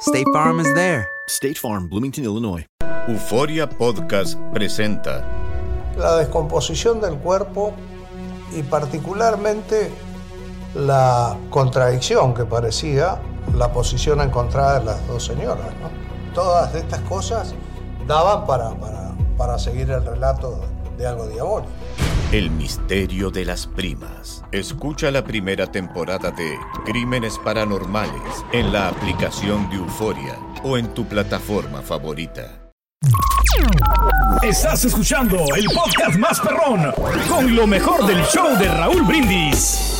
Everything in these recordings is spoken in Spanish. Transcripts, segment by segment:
State Farm is there. State Farm, Bloomington, Illinois. Euforia Podcast presenta la descomposición del cuerpo y particularmente la contradicción que parecía la posición encontrada de las dos señoras. ¿no? Todas estas cosas daban para, para, para seguir el relato de algo diabólico. El misterio de las primas. Escucha la primera temporada de Crímenes Paranormales en la aplicación de Euforia o en tu plataforma favorita. Estás escuchando el podcast más perrón con lo mejor del show de Raúl Brindis.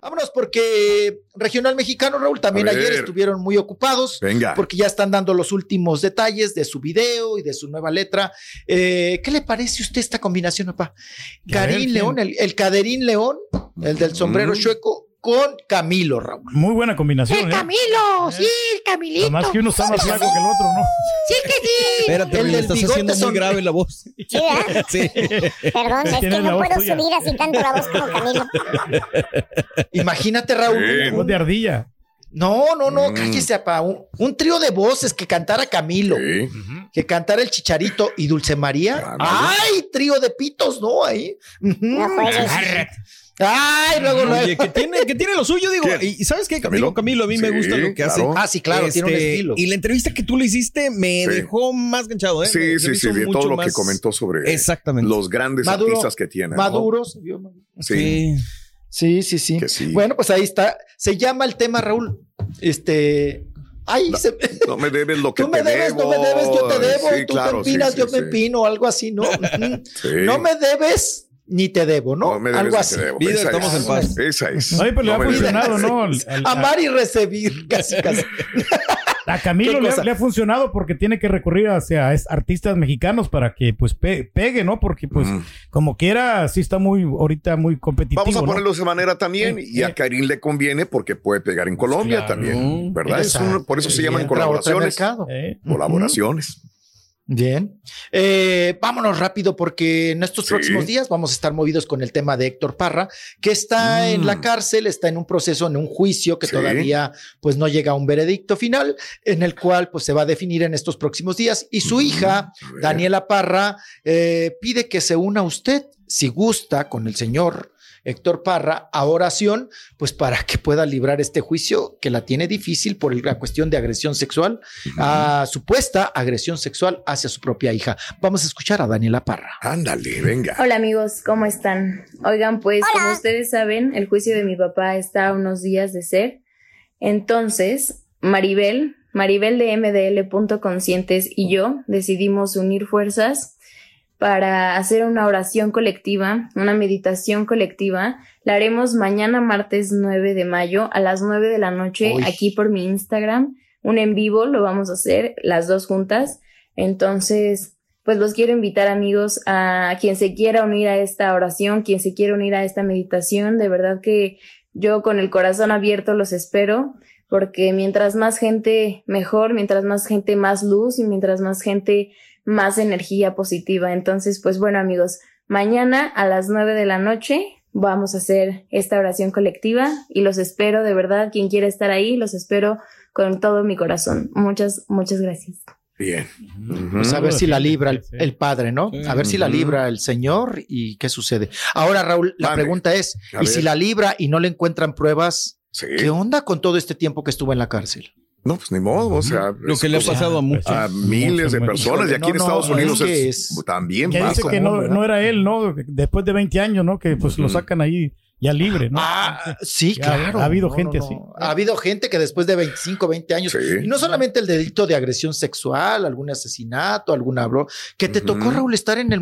Vámonos porque Regional Mexicano, Raúl, también ayer estuvieron muy ocupados. Venga. Porque ya están dando los últimos detalles de su video y de su nueva letra. Eh, ¿Qué le parece a usted esta combinación, papá? Karim. León, el, el Caderín León, el del sombrero Mm. chueco, con Camilo, Raúl. Muy buena combinación, ¿eh? Camilo, sí, el Camilito. Además que uno está más flaco que el otro, ¿no? Sí que sí. Espérate, El del estás bigote haciendo muy son- grave la voz. Sí, ¿verdad? Sí. Perdón, es que no puedo tuya. subir así tanto la voz como Camilo. Imagínate, Raúl. Sí. un- Voz de ardilla. no, no, no, Mm. cállese. Un, un trío de voces que cantara Camilo, Sí. que cantara el Chicharito y Dulce María. ¡Ay! Trío de pitos, ¿no? Ahí. No. ¡Ay! Luego. Oye, que tiene, que tiene lo suyo, digo. ¿Quién? Y, ¿sabes qué? ¿Camilo? Camilo, a mí me gusta lo que hace. Ah, sí, claro, tiene un Este, estilo. Y la entrevista que tú le hiciste me Sí. dejó más ganchado, ¿eh? Sí, Me- sí, sí, de todo lo que comentó sobre Exactamente. los grandes Maduro, artistas que tiene. ¿no? Maduro. se vio maduro. Sí. Sí. Sí, sí, sí. Bueno, pues ahí está. Se llama el tema, Raúl. Este. Ay, se- No me debes lo que tú me te debes, debo. no me debes, yo te debo. Sí, tú claro, te empinas, sí, yo me empino, algo así, ¿no? No me debes, ni te debo, ¿no? No me debes algo así. te debo. Esa estamos es. en paz. Esa es. Oye, pero le No ha me debes. funcionado, ¿no? Al- al- Amar y recibir, casi, casi. A Camilo ¿Qué le ha, le ha funcionado porque tiene que recurrir hacia es- artistas mexicanos para que pues pe- pegue, ¿no? Porque pues Mm. como quiera sí está muy ahorita muy competitivo. Vamos a ¿no? ponerlo de esa manera también. Sí, y a sí. Karim le conviene porque puede pegar en Colombia Claro. también. ¿Verdad? Es un- por eso se llaman colaboraciones. Eh, Colaboraciones. Bien. Eh, vámonos rápido porque en estos Sí. próximos días vamos a estar movidos con el tema de Héctor Parra, que está en la Mm. cárcel, está en un proceso, en un juicio que Sí. todavía pues no llega a un veredicto final, en el cual pues se va a definir en estos próximos días. Y su hija, A ver. Daniela Parra, eh, pide que se una usted, si gusta, con el señor Héctor Parra a oración, pues para que pueda librar este juicio que la tiene difícil por la cuestión de agresión sexual, a supuesta agresión sexual hacia su propia hija. Vamos a escuchar a Daniela Parra. Ándale, venga. Hola amigos, ¿cómo están? Oigan, pues Hola. como ustedes saben, el juicio de mi papá está a unos días de ser. Entonces, Maribel, Maribel de MDL.conscientes y yo decidimos unir fuerzas para hacer una oración colectiva, una meditación colectiva. La haremos mañana martes 9 de mayo a las 9 de la noche Uy. aquí por mi Instagram. Un en vivo lo vamos a hacer las dos juntas. Entonces, pues los quiero invitar amigos a quien se quiera unir a esta oración, quien se quiera unir a esta meditación. De verdad que yo con el corazón abierto los espero porque mientras más gente mejor, mientras más gente más luz y mientras más gente más energía positiva. Entonces, pues bueno amigos, mañana a las nueve de la noche vamos a hacer esta oración colectiva y los espero de verdad, quien quiera estar ahí, los espero con todo mi corazón. Muchas, muchas gracias. Bien. Pues a ver si la libra el, padre, ¿no? A ver si la libra el señor y qué sucede. Ahora, Raúl, la pregunta es, ¿y si la libra y no le encuentran pruebas? Sí. ¿Qué onda con todo este tiempo que estuvo en la cárcel? No, pues ni modo, o sea. Lo que le ha pasado a muchos. A miles de personas. Y aquí en Estados no, Unidos es que es, es- también Que dice pasa. que no, era él, ¿no? Después de 20 años, ¿no? Que pues lo sacan ahí ya libre, ¿no? Ah, sí, Ya, claro. Ha habido No, gente no, así. Ha habido gente que después de 25, 20 años, Sí. y no solamente el delito de agresión sexual, algún asesinato, alguna bro, que te tocó. Raúl, estar en el,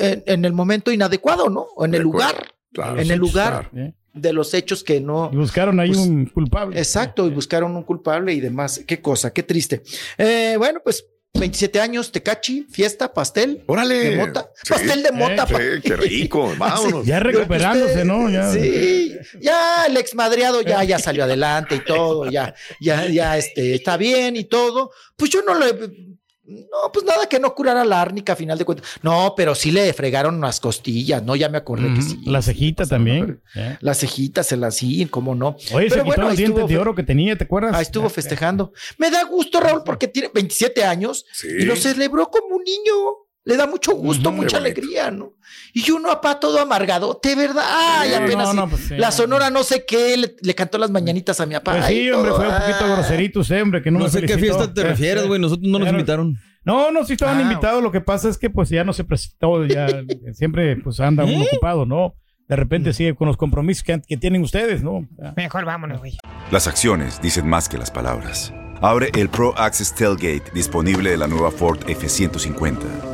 en, en el momento inadecuado, ¿no? O en De el acuerdo. lugar, Claro, en sí, el lugar claro. ¿eh? De los hechos que no. Y buscaron ahí Pues, un culpable. Exacto, y buscaron un culpable y demás. Qué cosa, qué triste. Eh, bueno, pues 27 años, tecachi, fiesta, pastel. Órale. De mota. Sí. Pastel de mota. Sí, qué rico. Vámonos. Ya recuperándose, ¿no? Ya. Sí, ya el exmadreado ya, ya salió adelante y todo, ya, ya, ya este, está bien y todo. Pues yo no le. No, pues nada que no curara la árnica a final de cuentas. No, pero sí le fregaron las costillas, ¿no? Ya me acordé que sí. La cejita también. ¿eh? Las cejitas se las sí, cómo no. Oye, se quitó bueno, los dientes de oro que tenía, ¿te acuerdas? Ahí estuvo festejando. Me da gusto, Raúl, porque tiene 27 años Sí. y lo celebró como un niño. Le da mucho gusto, mucha alegría, ¿no? Y uno, apá, todo amargado. De verdad. Ay, Sí. apenas. No, no, pues sí. La sonora no sé qué, le, le cantó las mañanitas a mi papá. Pues sí, hombre, todo. fue un poquito groserito usted, hombre, que no, No me sé qué fiesta te Eh, refieres, eh. güey. Nosotros no nos Claro. invitaron. No, no, sí estaban Ah. invitados. Lo que pasa es que pues ya no se presentó, ya siempre pues anda uno ¿Eh? ocupado, ¿no? De repente sigue con los compromisos que, que tienen ustedes, ¿no? Mejor vámonos, güey. Las acciones dicen más que las palabras. Abre el Pro Access Tailgate disponible de la nueva Ford F-150.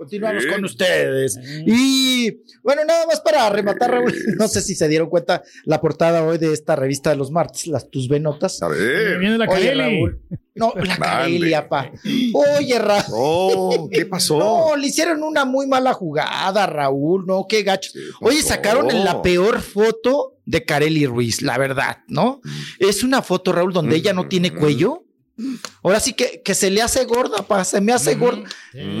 Continuamos Sí. con ustedes. Y bueno, nada más para rematar, Raúl. No sé si se dieron cuenta la portada hoy de esta revista de los martes, las tus venotas. A ver. Viene la Oye, Carelli. Raúl. No, la. Carelia, pa. Oye, Raúl. Oh, ¿qué pasó? No, le hicieron una muy mala jugada, Raúl. No, qué gacho. Oye, sacaron en la peor foto de Carely Ruiz, la verdad, ¿no? Es una foto, Raúl, donde ella no tiene cuello. Ahora sí que, que se le hace gorda, pa, se me hace gorda.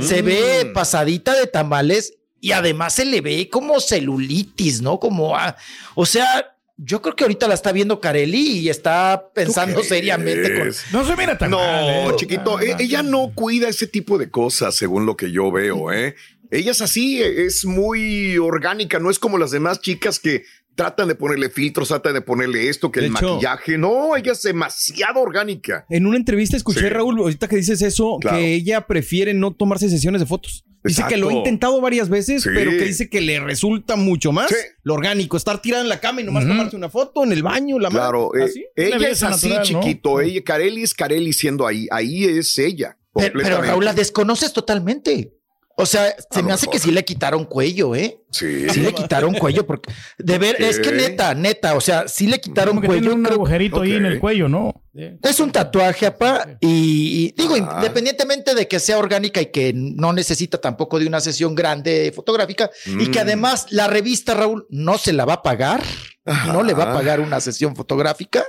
Se ve pasadita de tamales y además se le ve como celulitis, ¿no? Como, ah, o sea, yo creo que ahorita la está viendo Carelli y está pensando seriamente con. No se mira tan No, mal, ¿eh? chiquito, e- ella no cuida ese tipo de cosas, según lo que yo veo, ¿eh? Ella es así, es muy orgánica, no es como las demás chicas que tratan de ponerle filtros, tratan de ponerle esto, que De el hecho- maquillaje. No, ella es demasiado orgánica. En una entrevista escuché, Sí. Raúl, ahorita que dices eso, Claro. que ella prefiere no tomarse sesiones de fotos. Dice que lo ha intentado varias veces, Sí. pero que dice que le resulta mucho más Sí. lo orgánico. Estar tirada en la cama y nomás Ujú. tomarse una foto en el baño, la mano. Claro, eh, ella es así, natural, ¿no? chiquito. Ella, Carelli es Carelli siendo ahí. Ahí es ella. Pero, pero. Raúl, la desconoces totalmente. O sea, se A me hace mejor. que sí le quitaron cuello, ¿eh? Sí. Sí le quitaron cuello porque de ver, es que neta, neta, o sea, sí le quitaron Como que tiene cuello. un creo- agujerito ahí en el cuello, ¿no? es un tatuaje, apá, y, y digo, Ah. independientemente de que sea orgánica y que no necesita tampoco de una sesión grande fotográfica, y que Mm. además la revista, Raúl, no se la va a pagar, no le va a pagar una sesión fotográfica,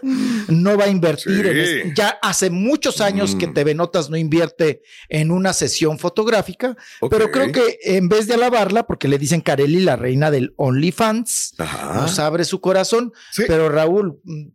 no va a invertir en Sí. es- Ya hace muchos años que Mm. TV Notas no invierte en una sesión fotográfica, pero creo que en vez de alabarla, porque le dicen Carelli la reina del OnlyFans, nos abre su corazón, Sí. pero Raúl, mm,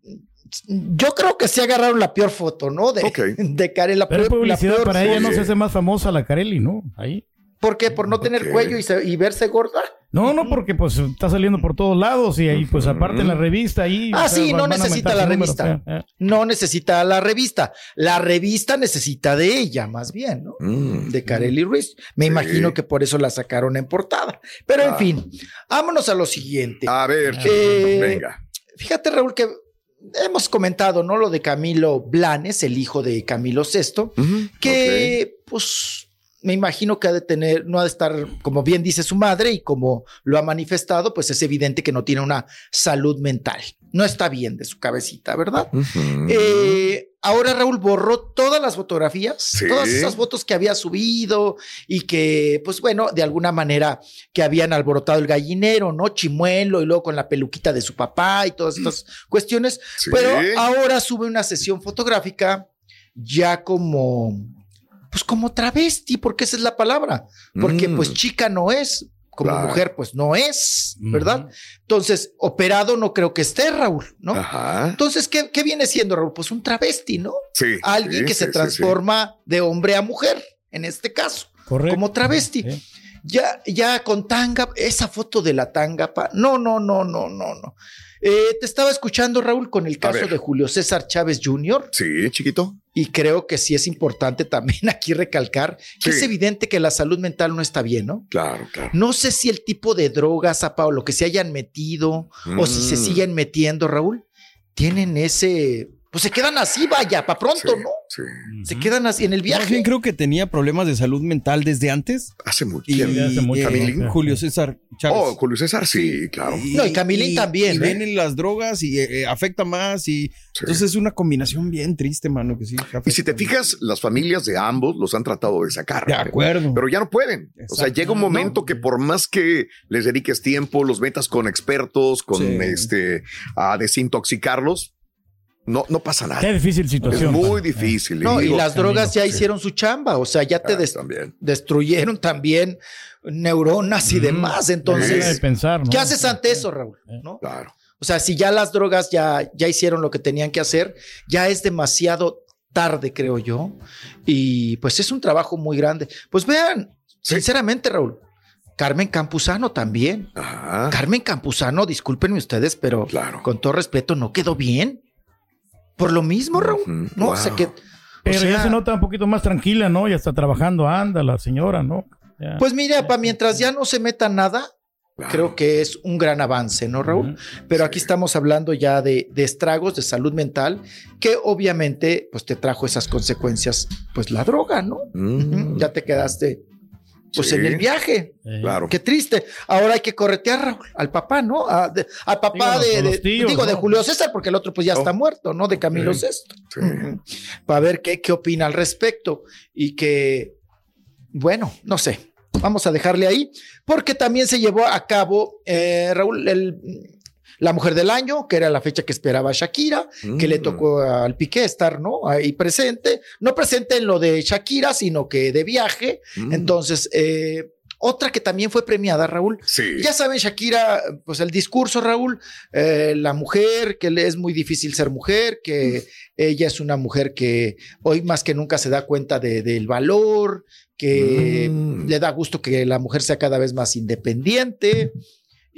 yo creo que sí agarraron la peor foto, ¿no? De, Ok. de Carelli, la Pero es peor- la publicidad peor para ella, no se hace más famosa la Carelli, ¿no? Ahí. ¿Por qué? ¿Por no tener cuello y, se- y verse gorda? No, no, porque pues está saliendo por todos lados y ahí pues aparte en la revista ahí. Ah, o sea, sí, no necesita la número, revista. o sea, eh. No necesita la revista. La revista necesita de ella, más bien, ¿no? Mm. De Carely Ruiz. Me imagino que por eso la sacaron en portada. Pero en Ah. fin, vámonos a lo siguiente. A ver, Eh, venga. Fíjate, Raúl, que hemos comentado, ¿no? Lo de Camilo Blanes, el hijo de Camilo VI, que pues me imagino que ha de tener, no ha de estar, como bien dice su madre y como lo ha manifestado, pues es evidente que no tiene una salud mental. No está bien de su cabecita, ¿verdad? Eh, ahora Raúl borró todas las fotografías, todas esas fotos que había subido y que, pues bueno, de alguna manera que habían alborotado el gallinero, ¿no? Chimuelo y luego con la peluquita de su papá y todas estas cuestiones. Sí. Pero ahora sube una sesión fotográfica ya como, pues como travesti, porque esa es la palabra. Porque Mm. pues chica no es, como Claro. mujer pues no es, ¿verdad? Entonces, operado no creo que esté, Raúl, ¿no? Ajá. Entonces, ¿qué, qué viene siendo, Raúl? Pues un travesti, ¿no? Sí. Alguien sí, que sí, se sí, transforma de hombre a mujer, en este caso. Correcto. Como travesti. Ya, ya con tanga, esa foto de la tanga, pa- no, no, no, no, no, no. Eh, te estaba escuchando, Raúl, con el caso de Julio César Chávez Jr. Sí, chiquito. Y creo que sí es importante también aquí recalcar que Sí. es evidente que la salud mental no está bien, ¿no? Claro, claro. No sé si el tipo de drogas, apa, o lo que se hayan metido, o si se Mm. siguen metiendo, Raúl, tienen ese. Pues se quedan así, vaya, para pronto, ¿no? Sí. Se quedan así en el Más viaje. bien creo que tenía problemas de salud mental desde antes. Hace mucho Y tiempo. eh, Hace mucho. Julio César Chávez. Oh, Julio César, sí, claro. No, y Camilín también, Y ¿eh? vienen las drogas y eh, eh, afecta más. y Entonces es una combinación bien triste, mano. Que sí, Y si te fijas, las familias de ambos los han tratado de sacar. De acuerdo. Pero ya no pueden. O sea, llega un momento que por más que les dediques tiempo, los metas con expertos, con Sí. este, a desintoxicarlos, no, no pasa nada. Qué difícil situación. Es muy difícil. No, y las drogas ya sí. hicieron su chamba, o sea, ya te Ah, des- también. destruyeron también neuronas y demás. Entonces, de pensar, ¿no? ¿qué haces ante eso, Raúl? ¿No? Claro. O sea, si ya las drogas ya, ya hicieron lo que tenían que hacer, ya es demasiado tarde, creo yo. Y pues es un trabajo muy grande. Pues vean, sinceramente, Raúl, Carmen Campuzano también. Carmen Campuzano, discúlpenme ustedes, pero con todo respeto, no quedó bien. Por lo mismo, Raúl. No, o sea que. Pero o sea, ya se nota un poquito más tranquila, ¿no? Ya está trabajando, anda la señora, ¿no? Ya. Pues mira, pa, mientras ya no se meta nada, creo que es un gran avance, ¿no, Raúl? Pero aquí estamos hablando ya de, de estragos de salud mental que obviamente pues te trajo esas consecuencias, pues la droga, ¿no? Ujú, Ya te quedaste pues. Sí. en el viaje. Claro. Qué triste. Ahora hay que corretear Raúl, al papá, ¿no? A- de- al papá de, tíos, digo, de. Julio César, porque el otro pues ya está muerto, ¿no? De Camilo Oh. Sí. VI. Ujú. Para ver qué, qué opina al respecto. Y que, bueno, no sé. Vamos a dejarle ahí, porque también se llevó a cabo, eh, Raúl, el, la mujer del año, que era la fecha que esperaba Shakira, que le Mm. tocó al Piqué estar, ¿no? Ahí presente, no presente en lo de Shakira, sino que de viaje. Mm. Entonces, eh, otra que también fue premiada, Raúl. Sí. Ya saben, Shakira, pues el discurso, Raúl, eh, la mujer, que le es muy difícil ser mujer, que ella es una mujer que hoy más que nunca se da cuenta de- del valor, que Mm. le da gusto que la mujer sea cada vez más independiente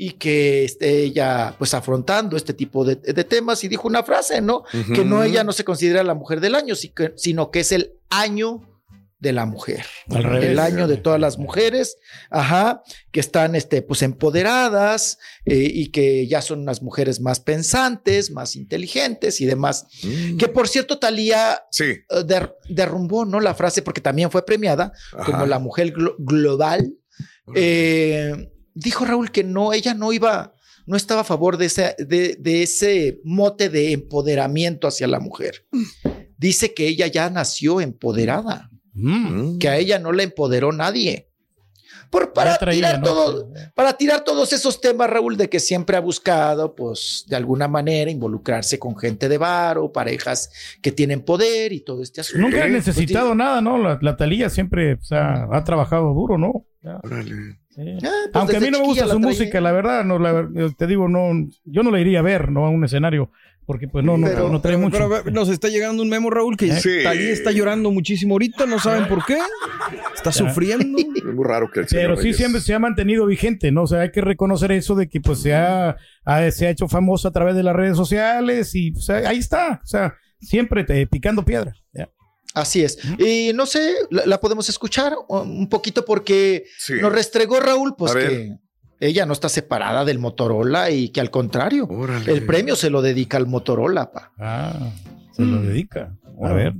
y que esté ella pues afrontando este tipo de, de temas y dijo una frase, ¿no? Que no ella no se considera la mujer del año, sino que es el año de la mujer. Al revés. El año de todas las mujeres, ajá, que están este, pues empoderadas eh, y que ya son unas mujeres más pensantes, más inteligentes y demás. Mm. Que por cierto, Talía Sí. eh, der- derrumbó, ¿no? La frase porque también fue premiada como la mujer glo- global. Eh, dijo Raúl que no, ella no iba, no estaba a favor de ese, de, de ese mote de empoderamiento hacia la mujer. Dice que ella ya nació empoderada, Mm. que a ella no la empoderó nadie. Por, para, tirar ¿no? todo, para tirar todos esos temas, Raúl, de que siempre ha buscado, pues, de alguna manera involucrarse con gente de bar o parejas que tienen poder y todo este asunto. Nunca ha Pues, necesitado nada, ¿no? La, la Talía siempre o sea, ha trabajado duro, ¿no? Ya. Órale. Sí. Ah, pues Aunque a mí no me gusta su música, la verdad, no, la ver- te digo, no, yo no la iría a ver, ¿no? A un escenario, porque pues no, no, Pero- no trae Pero, mucho. pero, nos está llegando un memo, Raúl, que Sí. Talía está llorando muchísimo ahorita, no saben por qué. Está Ya. sufriendo. Es muy raro que el Pero sí Reyes- siempre se ha mantenido vigente, ¿no? O sea, hay que reconocer eso de que pues se ha, ha- se ha hecho famoso a través de las redes sociales y o sea, ahí está, o sea, siempre te- picando piedra. Ya. Así es. Y no sé, la, la podemos escuchar un poquito porque nos restregó Raúl, pues A ver. que ella no está separada del Motorola y que al contrario, el premio se lo dedica al Motorola. Pa. Ah, se lo dedica. A ver.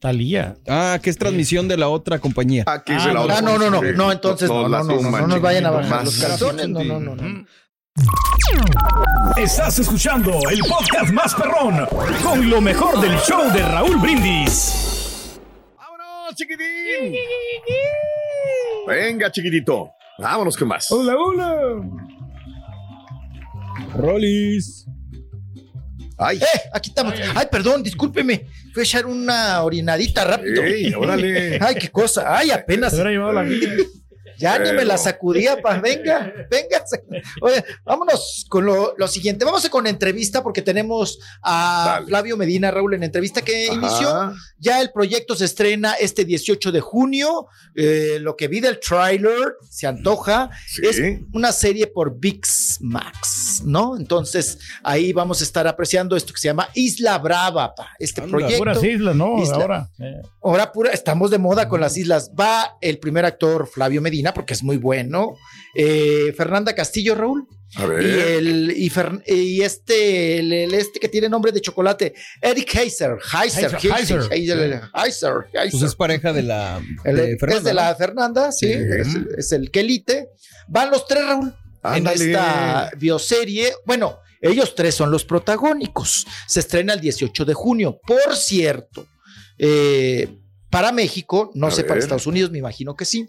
Talía. Ah, que es transmisión de la otra compañía. Ah, Ah, no, ah, no, no, no, no, entonces no, no, no, no, no nos vayan a bajar los calzones, no, no, no, no. Estás escuchando el podcast más perrón con lo mejor del show de Raúl Brindis. ¡Vámonos, chiquitín! Venga, chiquitito. Vámonos con más. Hola, hola. Rolis. Ay. Eh, aquí estamos. Ay, perdón, discúlpeme. Fui a echar una orinadita rápido. Ey, órale. Ay, qué cosa. Ay, apenas. Se hubiera llevado la mía. Ya ni me la sacudía, pa. Venga, venga. Oye, vámonos con lo, lo siguiente. Vamos con entrevista porque tenemos a Flavio Medina, Raúl, en entrevista que Ajá. inició. Ya el proyecto se estrena este 18 de junio. Eh, lo que vi del tráiler se antoja. Es una serie por VIX Max, ¿no? Entonces ahí vamos a estar apreciando esto que se llama Isla Brava, pa. Este Anda, proyecto. puras islas, ¿no? Isla- Ahora. Eh. Ahora pura, estamos de moda con las islas. Va el primer actor Flavio Medina, porque es muy bueno. Eh, Fernanda Castillo, Raúl. A ver. Y, el, y, Fer- y este, el, el este que tiene nombre de chocolate, Eric Heiser. Heiser, Heiser, Heiser, Heiser. Heiser, Heiser, Pues es pareja de la El- de es Fernanda, de la. Fernanda, sí, Sí. Es, el- es el quelite. Van los tres, Raúl, Ándale. en esta bioserie. Bueno, ellos tres son los protagónicos. Se estrena el 18 de junio. Por cierto, eh, para México, no A sé, para. Estados Unidos, me imagino que sí.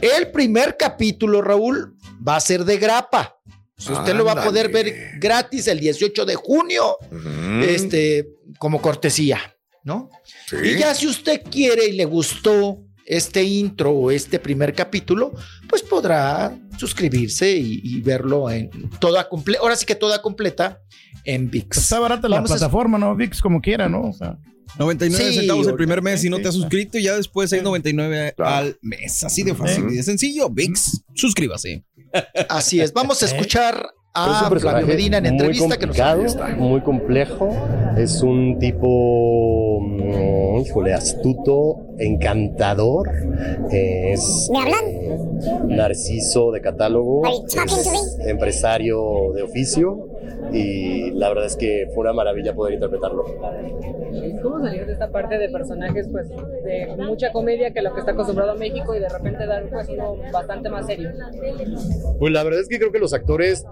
El primer capítulo, Raúl, va a ser de grapa. Si usted lo va a poder ver gratis el 18 de junio, este, como cortesía, ¿no? Sí. Y ya si usted quiere y le gustó este intro o este primer capítulo, pues podrá suscribirse y, y verlo en toda completa, ahora sí que toda completa en VIX. Está barata la Vamos a- plataforma, ¿no? VIX como quiera, ¿no? O sea. 99 Sí, centavos el primer mes si no te has suscrito y ya después 6.99 al mes. Así de fácil y de sencillo. VIX, suscríbase. Así es. Vamos a escuchar Es a Flavio Medina en muy entrevista que nos complicado, muy complejo. Es un tipo, mm, híjole, astuto, encantador. eh, Es ¿Me hablan? eh, narciso de catálogo, es empresario de oficio y la verdad es que fue una maravilla poder interpretarlo. ¿Cómo salir de esta parte de personajes pues de mucha comedia que lo que está acostumbrado a México y de repente dar pues uno bastante más serio? Pues la verdad es que creo que los actores,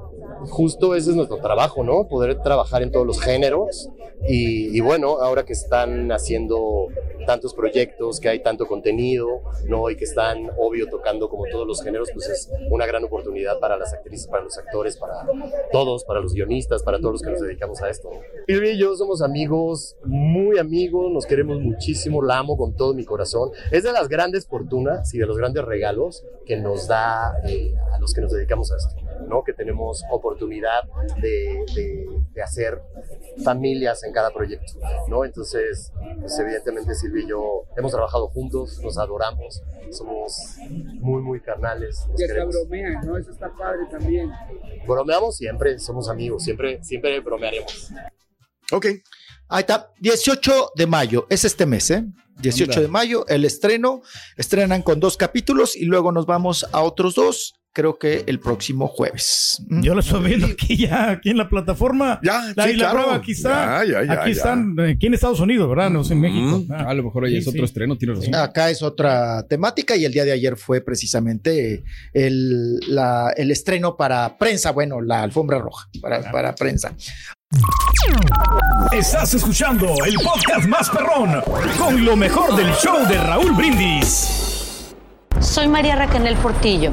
justo ese es nuestro trabajo, ¿no? Poder trabajar en todos los géneros. Y, bueno, ahora que están haciendo tantos proyectos, que hay tanto contenido, ¿no? Y que están, obvio, tocando como todos los géneros, pues es una gran oportunidad para las actrices, para los actores, para todos, para los guionistas, para todos los que nos dedicamos a esto. Silvia y yo somos amigos, muy amigos, nos queremos muchísimo, la amo con todo mi corazón. Es de las grandes fortunas y de los grandes regalos que nos da eh, a los que nos dedicamos a esto, ¿no? Que tenemos oportunidad de, de- de hacer familias en cada proyecto, ¿no? Entonces, pues evidentemente Silvia y yo hemos trabajado juntos, nos adoramos, somos muy, muy carnales, Y hasta queremos. bromean, ¿no? Eso está padre también. Bromeamos siempre, somos amigos, siempre, siempre bromearemos. Ok. Ahí está, 18 de mayo, es este mes, ¿eh? 18 Anda. de mayo, el estreno. Estrenan con dos capítulos y luego nos vamos a otros dos, creo que el próximo jueves. ¿Mm? Yo lo estoy viendo aquí ya, aquí en la plataforma. Ya, la sí, claro. Brava, aquí está. Ya, ya, ya, aquí ya. están, aquí en Estados Unidos, ¿verdad? No sé, en México. Ah, a lo mejor ahí sí, es otro sí. estreno, tienes razón. Acá es otra temática y el día de ayer fue precisamente el, la- el estreno para prensa, bueno, la alfombra roja para, para prensa. Estás escuchando el podcast más perrón con lo mejor del show de Raúl Brindis. Soy María Raquel Portillo.